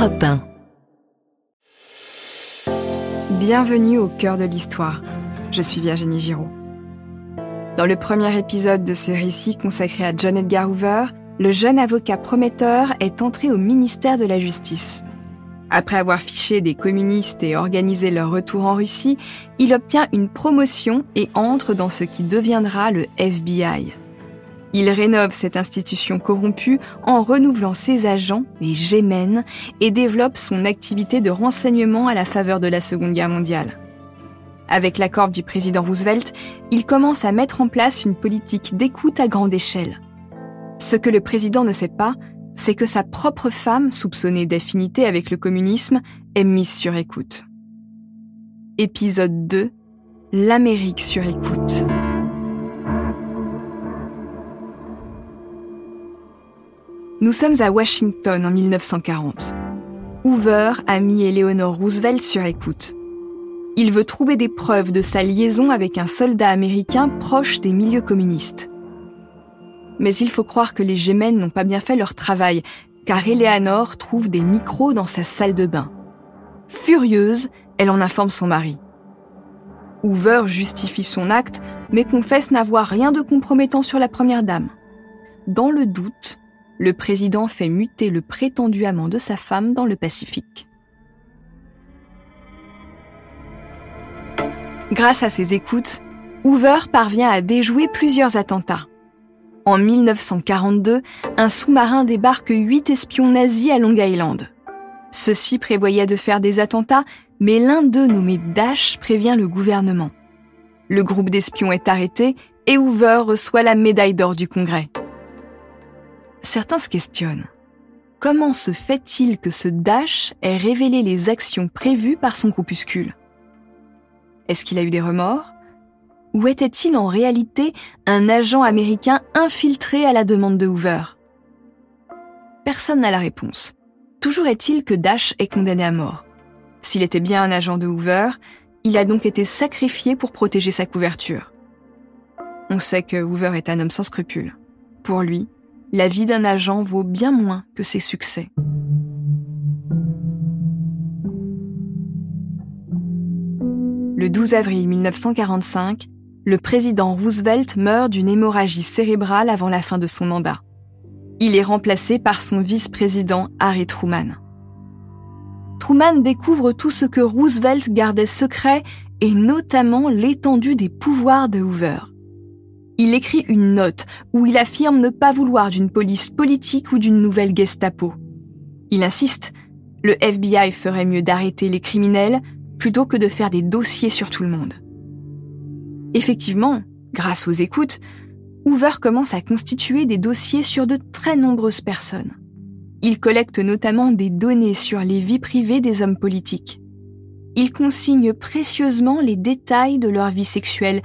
Europe 1. Bienvenue au cœur de l'histoire. Je suis Virginie Giraud. Dans le premier épisode de ce récit consacré à John Edgar Hoover, le jeune avocat prometteur est entré au ministère de la Justice. Après avoir fiché des communistes et organisé leur retour en Russie, il obtient une promotion et entre dans ce qui deviendra le FBI. Il rénove cette institution corrompue en renouvelant ses agents, les Gémènes, et développe son activité de renseignement à la faveur de la Seconde Guerre mondiale. Avec l'accord du président Roosevelt, il commence à mettre en place une politique d'écoute à grande échelle. Ce que le président ne sait pas, c'est que sa propre femme, soupçonnée d'affinité avec le communisme, est mise sur écoute. Épisode 2 L'Amérique sur écoute. Nous sommes à Washington en 1940. Hoover a mis Eleanor Roosevelt sur écoute. Il veut trouver des preuves de sa liaison avec un soldat américain proche des milieux communistes. Mais il faut croire que les Gémeines n'ont pas bien fait leur travail, car Eleanor trouve des micros dans sa salle de bain. Furieuse, elle en informe son mari. Hoover justifie son acte, mais confesse n'avoir rien de compromettant sur la première dame. Dans le doute, le président fait muter le prétendu amant de sa femme dans le Pacifique. Grâce à ses écoutes, Hoover parvient à déjouer plusieurs attentats. En 1942, un sous-marin débarque huit espions nazis à Long Island. Ceux-ci prévoyaient de faire des attentats, mais l'un d'eux, nommé Dash, prévient le gouvernement. Le groupe d'espions est arrêté et Hoover reçoit la médaille d'or du Congrès certains se questionnent. Comment se fait-il que ce Dash ait révélé les actions prévues par son groupuscule? Est-ce qu'il a eu des remords? Ou était-il en réalité un agent américain infiltré à la demande de Hoover? Personne n'a la réponse. Toujours est-il que Dash est condamné à mort. S'il était bien un agent de Hoover, il a donc été sacrifié pour protéger sa couverture. On sait que Hoover est un homme sans scrupules. Pour lui, la vie d'un agent vaut bien moins que ses succès. Le 12 avril 1945, le président Roosevelt meurt d'une hémorragie cérébrale avant la fin de son mandat. Il est remplacé par son vice-président Harry Truman. Truman découvre tout ce que Roosevelt gardait secret et notamment l'étendue des pouvoirs de Hoover il écrit une note où il affirme ne pas vouloir d'une police politique ou d'une nouvelle Gestapo. Il insiste, le FBI ferait mieux d'arrêter les criminels plutôt que de faire des dossiers sur tout le monde. Effectivement, grâce aux écoutes, Hoover commence à constituer des dossiers sur de très nombreuses personnes. Il collecte notamment des données sur les vies privées des hommes politiques. Il consigne précieusement les détails de leur vie sexuelle,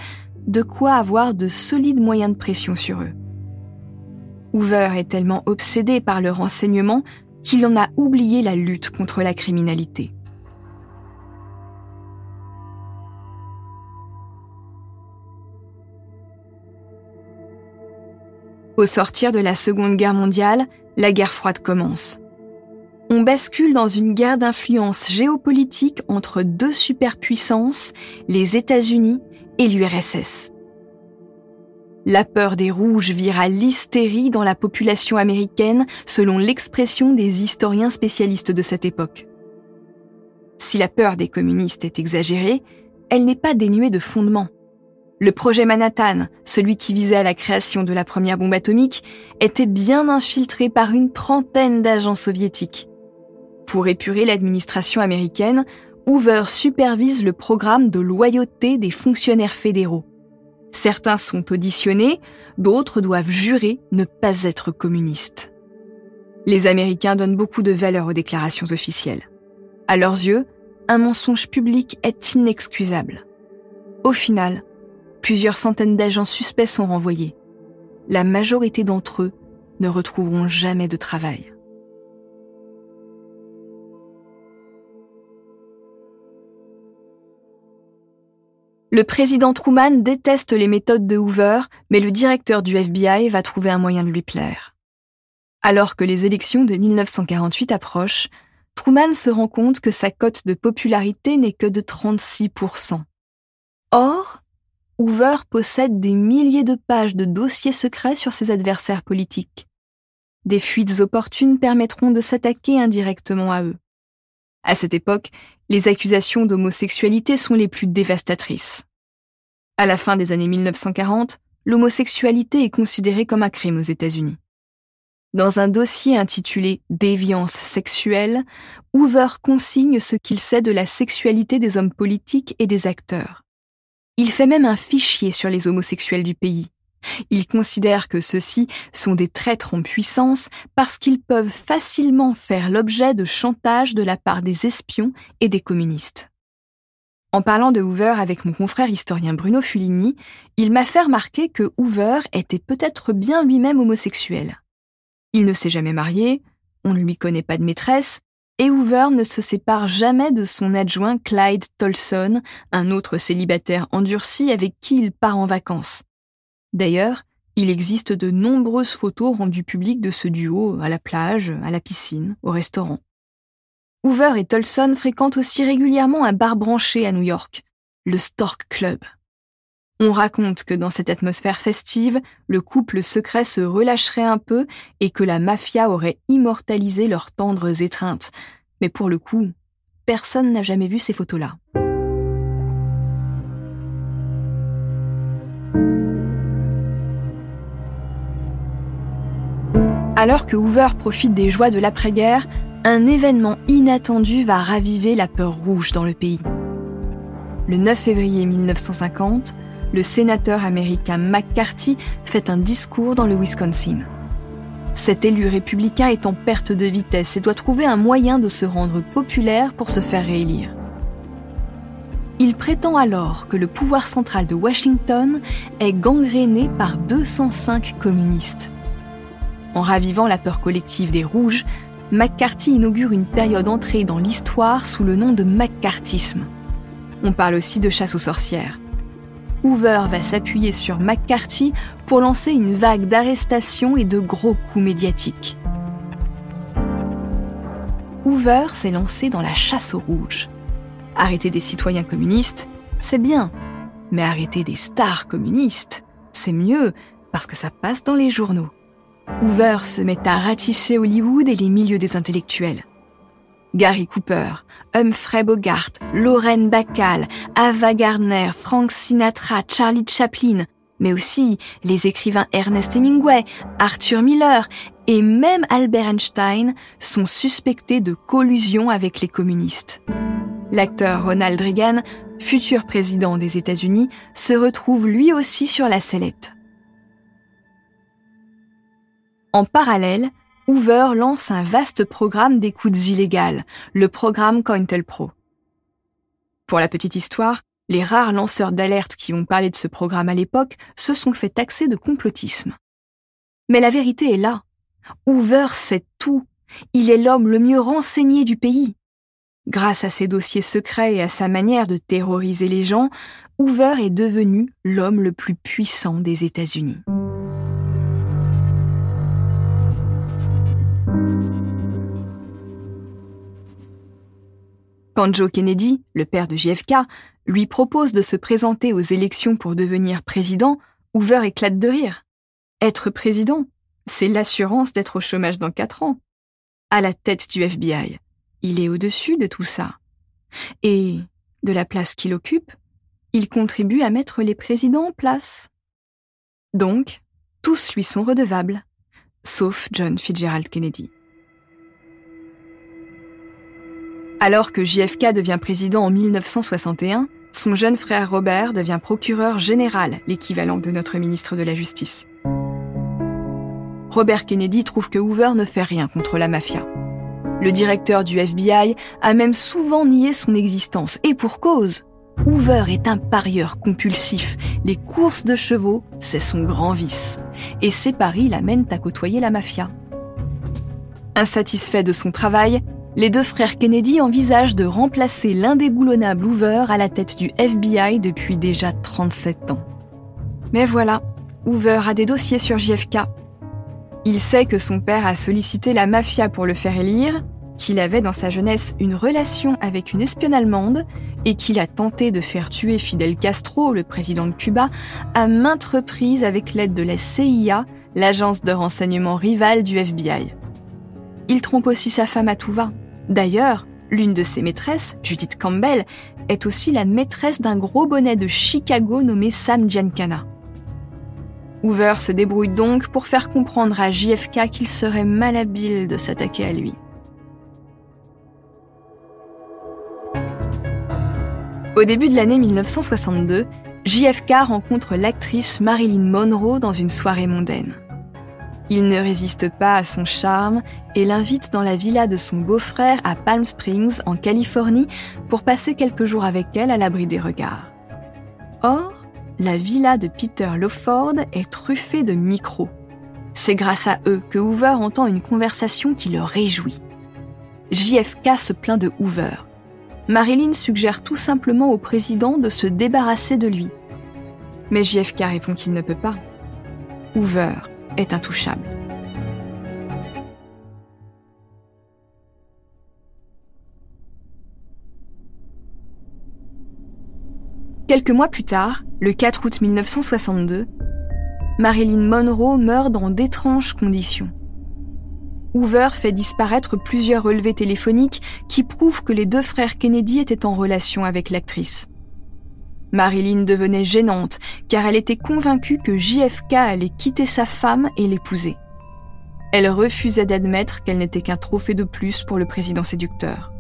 de quoi avoir de solides moyens de pression sur eux. Hoover est tellement obsédé par le renseignement qu'il en a oublié la lutte contre la criminalité. Au sortir de la Seconde Guerre mondiale, la guerre froide commence. On bascule dans une guerre d'influence géopolitique entre deux superpuissances, les États-Unis et l'URSS. La peur des rouges vire à l'hystérie dans la population américaine selon l'expression des historiens spécialistes de cette époque. Si la peur des communistes est exagérée, elle n'est pas dénuée de fondement. Le projet Manhattan, celui qui visait à la création de la première bombe atomique, était bien infiltré par une trentaine d'agents soviétiques. Pour épurer l'administration américaine, Hoover supervise le programme de loyauté des fonctionnaires fédéraux. Certains sont auditionnés, d'autres doivent jurer ne pas être communistes. Les Américains donnent beaucoup de valeur aux déclarations officielles. À leurs yeux, un mensonge public est inexcusable. Au final, plusieurs centaines d'agents suspects sont renvoyés. La majorité d'entre eux ne retrouveront jamais de travail. Le président Truman déteste les méthodes de Hoover, mais le directeur du FBI va trouver un moyen de lui plaire. Alors que les élections de 1948 approchent, Truman se rend compte que sa cote de popularité n'est que de 36%. Or, Hoover possède des milliers de pages de dossiers secrets sur ses adversaires politiques. Des fuites opportunes permettront de s'attaquer indirectement à eux. À cette époque, les accusations d'homosexualité sont les plus dévastatrices. À la fin des années 1940, l'homosexualité est considérée comme un crime aux États-Unis. Dans un dossier intitulé Déviance sexuelle, Hoover consigne ce qu'il sait de la sexualité des hommes politiques et des acteurs. Il fait même un fichier sur les homosexuels du pays. Il considère que ceux-ci sont des traîtres en puissance parce qu'ils peuvent facilement faire l'objet de chantage de la part des espions et des communistes. En parlant de Hoover avec mon confrère historien Bruno Fuligny, il m'a fait remarquer que Hoover était peut-être bien lui-même homosexuel. Il ne s'est jamais marié, on ne lui connaît pas de maîtresse, et Hoover ne se sépare jamais de son adjoint Clyde Tolson, un autre célibataire endurci avec qui il part en vacances. D'ailleurs, il existe de nombreuses photos rendues publiques de ce duo à la plage, à la piscine, au restaurant. Hoover et Tolson fréquentent aussi régulièrement un bar branché à New York, le Stork Club. On raconte que dans cette atmosphère festive, le couple secret se relâcherait un peu et que la mafia aurait immortalisé leurs tendres étreintes. Mais pour le coup, personne n'a jamais vu ces photos-là. Alors que Hoover profite des joies de l'après-guerre, un événement inattendu va raviver la peur rouge dans le pays. Le 9 février 1950, le sénateur américain McCarthy fait un discours dans le Wisconsin. Cet élu républicain est en perte de vitesse et doit trouver un moyen de se rendre populaire pour se faire réélire. Il prétend alors que le pouvoir central de Washington est gangréné par 205 communistes. En ravivant la peur collective des Rouges, McCarthy inaugure une période entrée dans l'histoire sous le nom de McCarthyisme. On parle aussi de chasse aux sorcières. Hoover va s'appuyer sur McCarthy pour lancer une vague d'arrestations et de gros coups médiatiques. Hoover s'est lancé dans la chasse aux rouges. Arrêter des citoyens communistes, c'est bien, mais arrêter des stars communistes, c'est mieux parce que ça passe dans les journaux. Hoover se met à ratisser Hollywood et les milieux des intellectuels. Gary Cooper, Humphrey Bogart, Lorraine Bacall, Ava Gardner, Frank Sinatra, Charlie Chaplin, mais aussi les écrivains Ernest Hemingway, Arthur Miller et même Albert Einstein sont suspectés de collusion avec les communistes. L'acteur Ronald Reagan, futur président des États-Unis, se retrouve lui aussi sur la sellette. En parallèle, Hoover lance un vaste programme d'écoutes illégales, le programme COINTELPRO. Pour la petite histoire, les rares lanceurs d'alerte qui ont parlé de ce programme à l'époque se sont fait taxer de complotisme. Mais la vérité est là. Hoover sait tout. Il est l'homme le mieux renseigné du pays. Grâce à ses dossiers secrets et à sa manière de terroriser les gens, Hoover est devenu l'homme le plus puissant des États-Unis. Quand Joe Kennedy, le père de JFK, lui propose de se présenter aux élections pour devenir président, Hoover éclate de rire. Être président, c'est l'assurance d'être au chômage dans quatre ans. À la tête du FBI, il est au-dessus de tout ça. Et, de la place qu'il occupe, il contribue à mettre les présidents en place. Donc, tous lui sont redevables, sauf John Fitzgerald Kennedy. Alors que JFK devient président en 1961, son jeune frère Robert devient procureur général, l'équivalent de notre ministre de la Justice. Robert Kennedy trouve que Hoover ne fait rien contre la mafia. Le directeur du FBI a même souvent nié son existence, et pour cause. Hoover est un parieur compulsif. Les courses de chevaux, c'est son grand vice. Et ses paris l'amènent à côtoyer la mafia. Insatisfait de son travail, les deux frères Kennedy envisagent de remplacer l'indéboulonnable Hoover à la tête du FBI depuis déjà 37 ans. Mais voilà, Hoover a des dossiers sur JFK. Il sait que son père a sollicité la mafia pour le faire élire, qu'il avait dans sa jeunesse une relation avec une espionne allemande et qu'il a tenté de faire tuer Fidel Castro, le président de Cuba, à maintes reprises avec l'aide de la CIA, l'agence de renseignement rivale du FBI. Il trompe aussi sa femme à tout va. D'ailleurs, l'une de ses maîtresses, Judith Campbell, est aussi la maîtresse d'un gros bonnet de Chicago nommé Sam Giancana. Hoover se débrouille donc pour faire comprendre à JFK qu'il serait malhabile de s'attaquer à lui. Au début de l'année 1962, JFK rencontre l'actrice Marilyn Monroe dans une soirée mondaine. Il ne résiste pas à son charme et l'invite dans la villa de son beau-frère à Palm Springs, en Californie, pour passer quelques jours avec elle à l'abri des regards. Or, la villa de Peter Lawford est truffée de micros. C'est grâce à eux que Hoover entend une conversation qui le réjouit. JFK se plaint de Hoover. Marilyn suggère tout simplement au président de se débarrasser de lui. Mais JFK répond qu'il ne peut pas. Hoover est intouchable. Quelques mois plus tard, le 4 août 1962, Marilyn Monroe meurt dans d'étranges conditions. Hoover fait disparaître plusieurs relevés téléphoniques qui prouvent que les deux frères Kennedy étaient en relation avec l'actrice. Marilyn devenait gênante car elle était convaincue que JFK allait quitter sa femme et l'épouser. Elle refusait d'admettre qu'elle n'était qu'un trophée de plus pour le président séducteur.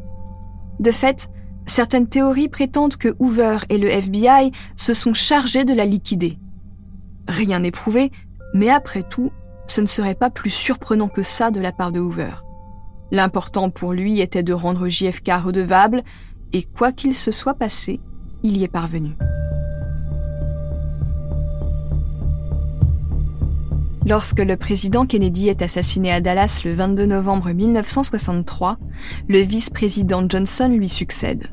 De fait, certaines théories prétendent que Hoover et le FBI se sont chargés de la liquider. Rien n'est prouvé, mais après tout, ce ne serait pas plus surprenant que ça de la part de Hoover. L'important pour lui était de rendre JFK redevable, et quoi qu'il se soit passé, il y est parvenu. Lorsque le président Kennedy est assassiné à Dallas le 22 novembre 1963, le vice-président Johnson lui succède.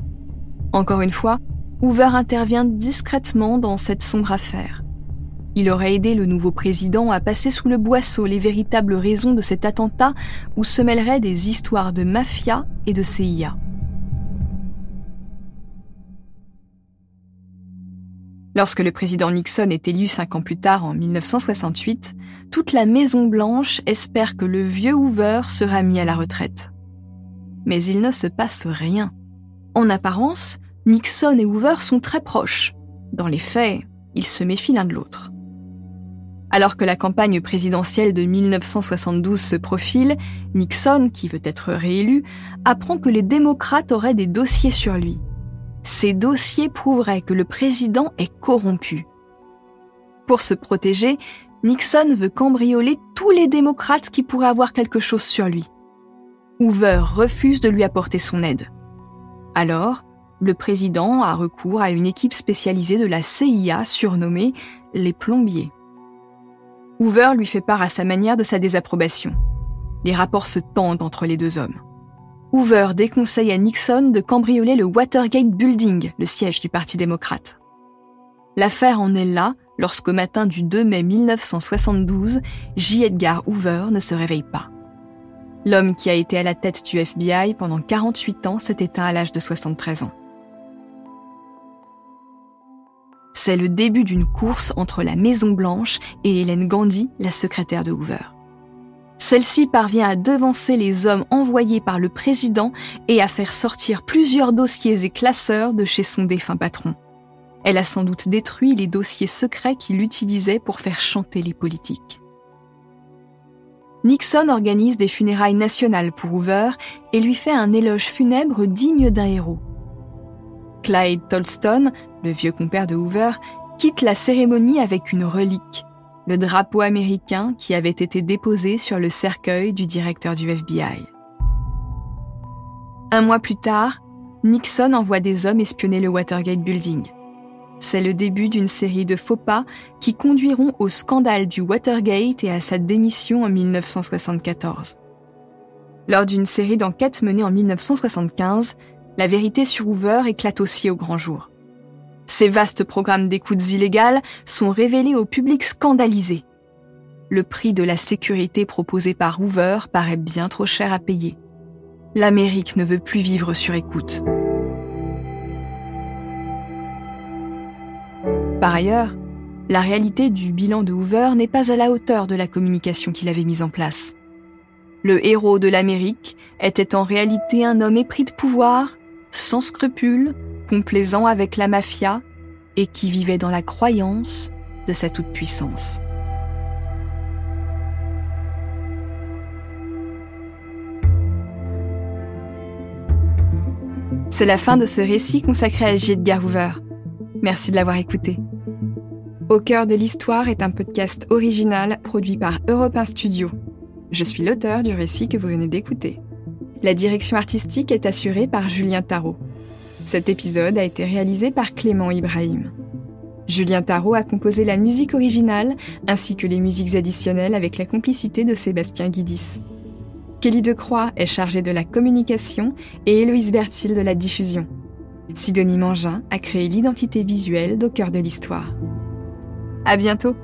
Encore une fois, Hoover intervient discrètement dans cette sombre affaire. Il aurait aidé le nouveau président à passer sous le boisseau les véritables raisons de cet attentat où se mêleraient des histoires de mafia et de CIA. Lorsque le président Nixon est élu cinq ans plus tard, en 1968, toute la Maison-Blanche espère que le vieux Hoover sera mis à la retraite. Mais il ne se passe rien. En apparence, Nixon et Hoover sont très proches. Dans les faits, ils se méfient l'un de l'autre. Alors que la campagne présidentielle de 1972 se profile, Nixon, qui veut être réélu, apprend que les démocrates auraient des dossiers sur lui ces dossiers prouveraient que le président est corrompu. Pour se protéger, Nixon veut cambrioler tous les démocrates qui pourraient avoir quelque chose sur lui. Hoover refuse de lui apporter son aide. Alors, le président a recours à une équipe spécialisée de la CIA surnommée les plombiers. Hoover lui fait part à sa manière de sa désapprobation. Les rapports se tendent entre les deux hommes. Hoover déconseille à Nixon de cambrioler le Watergate Building, le siège du Parti démocrate. L'affaire en est là lorsqu'au matin du 2 mai 1972, J. Edgar Hoover ne se réveille pas. L'homme qui a été à la tête du FBI pendant 48 ans s'est éteint à l'âge de 73 ans. C'est le début d'une course entre la Maison Blanche et Hélène Gandhi, la secrétaire de Hoover. Celle-ci parvient à devancer les hommes envoyés par le président et à faire sortir plusieurs dossiers et classeurs de chez son défunt patron. Elle a sans doute détruit les dossiers secrets qu'il utilisait pour faire chanter les politiques. Nixon organise des funérailles nationales pour Hoover et lui fait un éloge funèbre digne d'un héros. Clyde Tolston, le vieux compère de Hoover, quitte la cérémonie avec une relique, le drapeau américain qui avait été déposé sur le cercueil du directeur du FBI. Un mois plus tard, Nixon envoie des hommes espionner le Watergate Building. C'est le début d'une série de faux pas qui conduiront au scandale du Watergate et à sa démission en 1974. Lors d'une série d'enquêtes menée en 1975, la vérité sur Hoover éclate aussi au grand jour. Ces vastes programmes d'écoutes illégales sont révélés au public scandalisé. Le prix de la sécurité proposé par Hoover paraît bien trop cher à payer. l'Amérique ne veut plus vivre sur écoute. Par ailleurs, la réalité du bilan de Hoover n'est pas à la hauteur de la communication qu'il avait mise en place. Le héros de l'Amérique était en réalité un homme épris de pouvoir, sans scrupules, complaisant avec la mafia et qui vivait dans la croyance de sa toute-puissance. C'est la fin de ce récit consacré à J. Edgar Hoover. Merci de l'avoir écouté. Au cœur de l'histoire est un podcast original produit par Europe 1 Studio. Je suis l'auteur du récit que vous venez d'écouter. La direction artistique est assurée par Julien Tarot. Cet épisode a été réalisé par Clément Ibrahim. Julien Tarot a composé la musique originale ainsi que les musiques additionnelles avec la complicité de Sébastien Guidis. Kelly Decroix est chargée de la communication et Héloïse Bertil de la diffusion. Sidonie Mangin a créé l'identité visuelle d'au cœur de l'histoire. À bientôt!